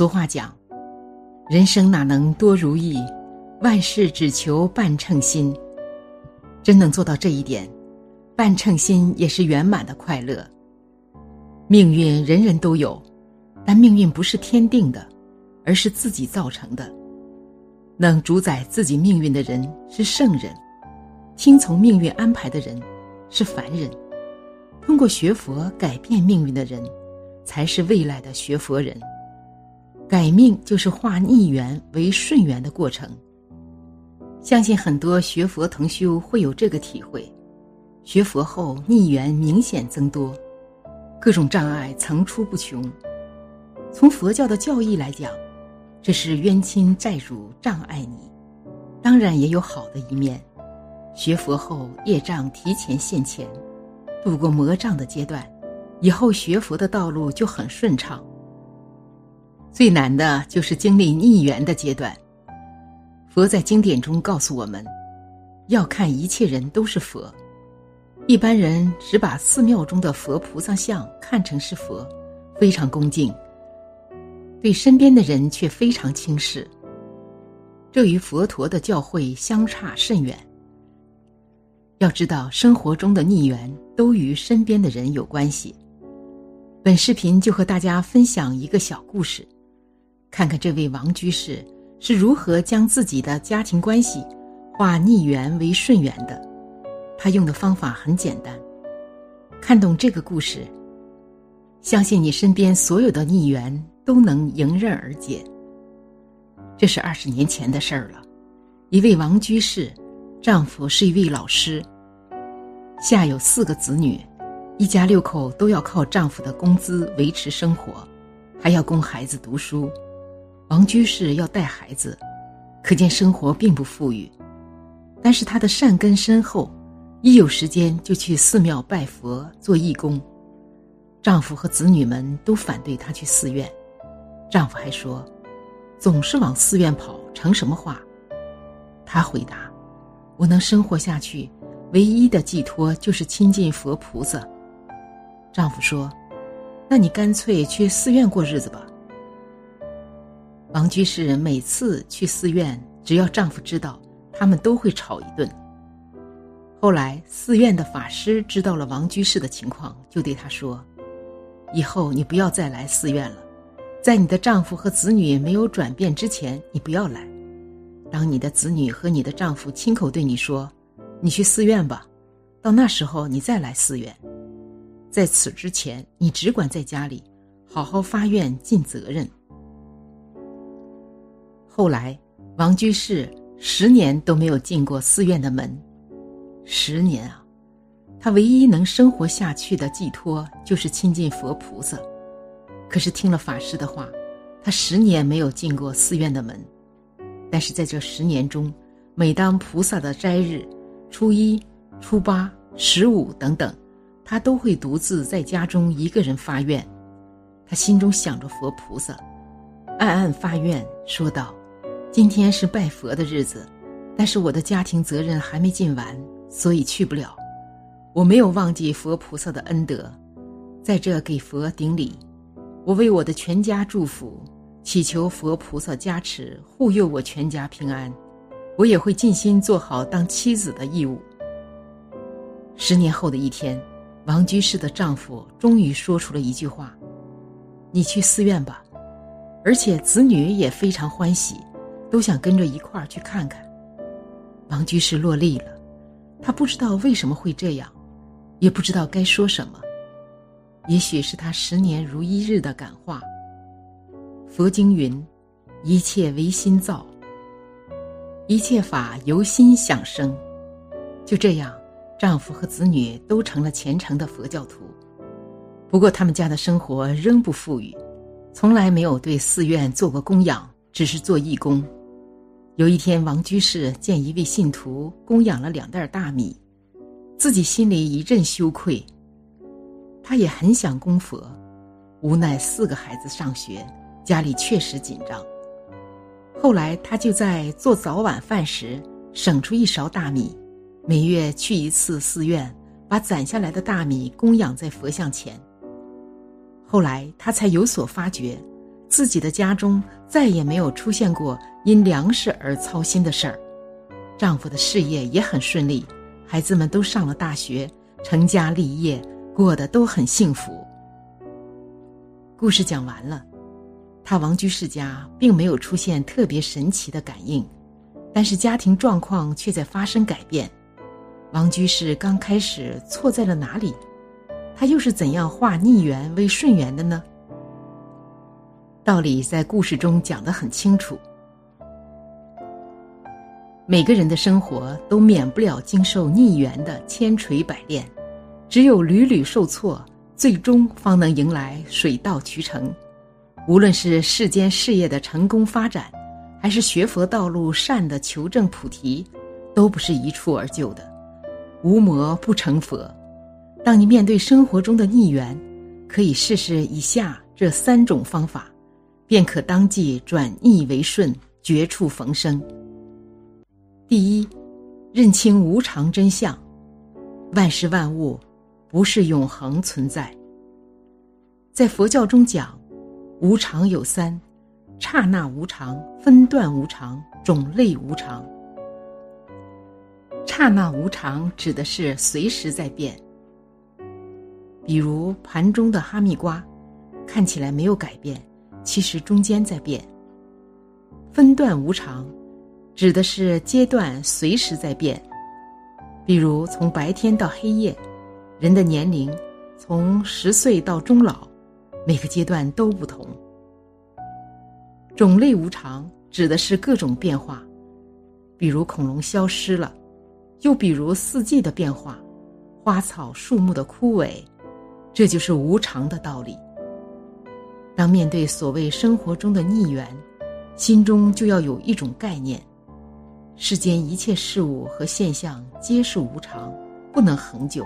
俗话讲，人生哪能多如意，万事只求半称心。真能做到这一点，半称心也是圆满的快乐。命运人人都有，但命运不是天定的，而是自己造成的。能主宰自己命运的人是圣人，听从命运安排的人是凡人。通过学佛改变命运的人，才是未来的学佛人。改命就是化逆缘为顺缘的过程。相信很多学佛同修会有这个体会：学佛后逆缘明显增多，各种障碍层出不穷。从佛教的教义来讲，这是冤亲债主障碍你，当然也有好的一面。学佛后业障提前现前，度过魔障的阶段，以后学佛的道路就很顺畅。最难的就是经历逆缘的阶段。佛在经典中告诉我们，要看一切人都是佛。一般人只把寺庙中的佛菩萨像看成是佛，非常恭敬；对身边的人却非常轻视。这与佛陀的教诲相差甚远。要知道，生活中的逆缘都与身边的人有关系。本视频就和大家分享一个小故事。看看这位王居士是如何将自己的家庭关系化逆缘为顺缘的。他用的方法很简单。看懂这个故事，相信你身边所有的逆缘都能迎刃而解。这是二十年前的事儿了。一位王居士，丈夫是一位老师，下有四个子女，一家六口都要靠丈夫的工资维持生活，还要供孩子读书。王居士要带孩子，可见生活并不富裕。但是他的善根深厚，一有时间就去寺庙拜佛做义工。丈夫和子女们都反对他去寺院，丈夫还说：“总是往寺院跑，成什么话？”他回答：“我能生活下去，唯一的寄托就是亲近佛菩萨。”丈夫说：“那你干脆去寺院过日子吧。”王居士每次去寺院，只要丈夫知道，他们都会吵一顿。后来，寺院的法师知道了王居士的情况，就对他说：“以后你不要再来寺院了，在你的丈夫和子女没有转变之前，你不要来。当你的子女和你的丈夫亲口对你说‘你去寺院吧’，到那时候你再来寺院。在此之前，你只管在家里好好发愿，尽责任。”后来，王居士十年都没有进过寺院的门。十年啊，他唯一能生活下去的寄托就是亲近佛菩萨。可是听了法师的话，他十年没有进过寺院的门。但是在这十年中，每当菩萨的斋日，初一、初八、十五等等，他都会独自在家中一个人发愿。他心中想着佛菩萨，暗暗发愿，说道。今天是拜佛的日子，但是我的家庭责任还没尽完，所以去不了。我没有忘记佛菩萨的恩德，在这给佛顶礼。我为我的全家祝福，祈求佛菩萨加持护佑我全家平安。我也会尽心做好当妻子的义务。十年后的一天，王居士的丈夫终于说出了一句话：“你去寺院吧。”而且子女也非常欢喜。都想跟着一块儿去看看。王居士落泪了，他不知道为什么会这样，也不知道该说什么。也许是他十年如一日的感化。佛经云：“一切唯心造，一切法由心想生。”就这样，丈夫和子女都成了虔诚的佛教徒。不过他们家的生活仍不富裕，从来没有对寺院做过供养，只是做义工。有一天，王居士见一位信徒供养了两袋大米，自己心里一阵羞愧。他也很想供佛，无奈四个孩子上学，家里确实紧张。后来，他就在做早晚饭时省出一勺大米，每月去一次寺院，把攒下来的大米供养在佛像前。后来，他才有所发觉，自己的家中再也没有出现过因粮食而操心的事儿，丈夫的事业也很顺利，孩子们都上了大学，成家立业，过得都很幸福。故事讲完了。他王居士家并没有出现特别神奇的感应，但是家庭状况却在发生改变。王居士刚开始错在了哪里？他又是怎样化逆缘为顺缘的呢？道理在故事中讲得很清楚。每个人的生活都免不了经受逆缘的千锤百炼，只有屡屡受挫，最终方能迎来水到渠成。无论是世间事业的成功发展，还是学佛道路善的求证菩提，都不是一蹴而就的。无魔不成佛。当你面对生活中的逆缘，可以试试以下这三种方法，便可当即转逆为顺，绝处逢生。第一，认清无常真相，万事万物不是永恒存在。在佛教中讲。无常有三：刹那无常、分段无常、种类无常。刹那无常指的是随时在变，比如盘中的哈密瓜，看起来没有改变，其实中间在变。分段无常，指的是阶段随时在变，比如从白天到黑夜，人的年龄从十岁到终老。每个阶段都不同。种类无常指的是各种变化，比如恐龙消失了，又比如四季的变化，花草树木的枯萎，这就是无常的道理。当面对所谓生活中的逆缘，心中就要有一种概念：世间一切事物和现象皆是无常，不能恒久，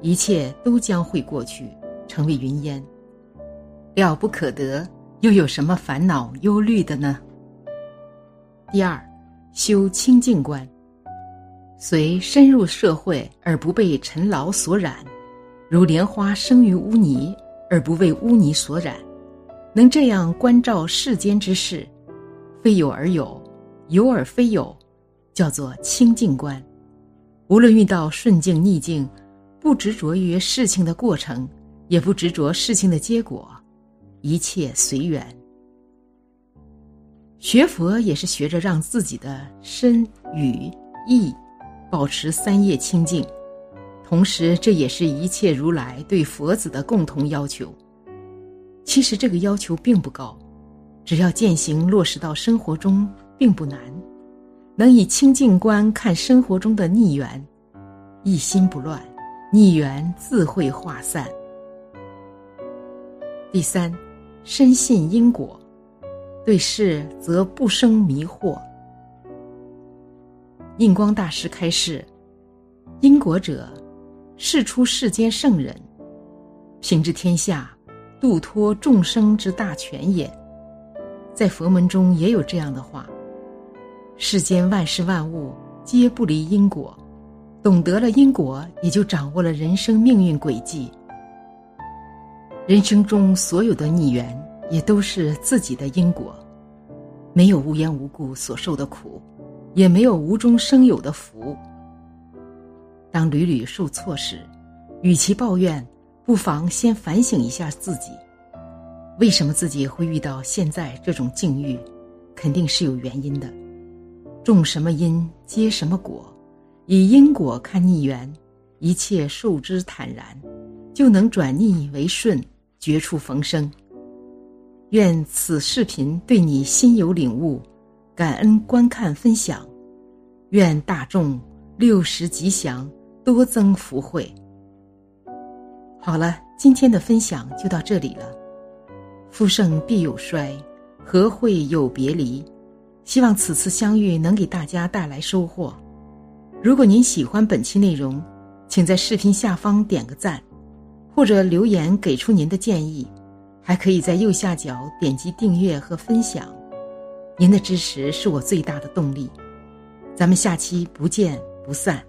一切都将会过去，成为云烟。了不可得，又有什么烦恼忧虑的呢？第二，修清净观，随深入社会而不被尘劳所染，如莲花生于污泥而不为污泥所染，能这样关照世间之事，非有而有，有而非有，叫做清净观。无论遇到顺境逆境，不执着于事情的过程，也不执着事情的结果。一切随缘，学佛也是学着让自己的身语意保持三业清净，同时这也是一切如来对佛子的共同要求。其实这个要求并不高，只要践行落实到生活中，并不难。能以清净观看生活中的逆缘，一心不乱，逆缘自会化散。第三。深信因果，对事则不生迷惑。印光大师开示：因果者，是出世间圣人，平治天下、度脱众生之大权也。在佛门中也有这样的话：世间万事万物皆不离因果，懂得了因果，也就掌握了人生命运轨迹。人生中所有的逆缘，也都是自己的因果，没有无缘无故所受的苦，也没有无中生有的福。当屡屡受挫时，与其抱怨，不妨先反省一下自己：为什么自己会遇到现在这种境遇？肯定是有原因的。种什么因结什么果，以因果看逆缘，一切受之坦然，就能转逆为顺。绝处逢生。愿此视频对你心有领悟，感恩观看分享。愿大众六时吉祥，多增福慧。好了，今天的分享就到这里了。夫盛必有衰，和会有别离？希望此次相遇能给大家带来收获。如果您喜欢本期内容，请在视频下方点个赞，或者留言给出您的建议，还可以在右下角点击订阅和分享。您的支持是我最大的动力。咱们下期不见不散。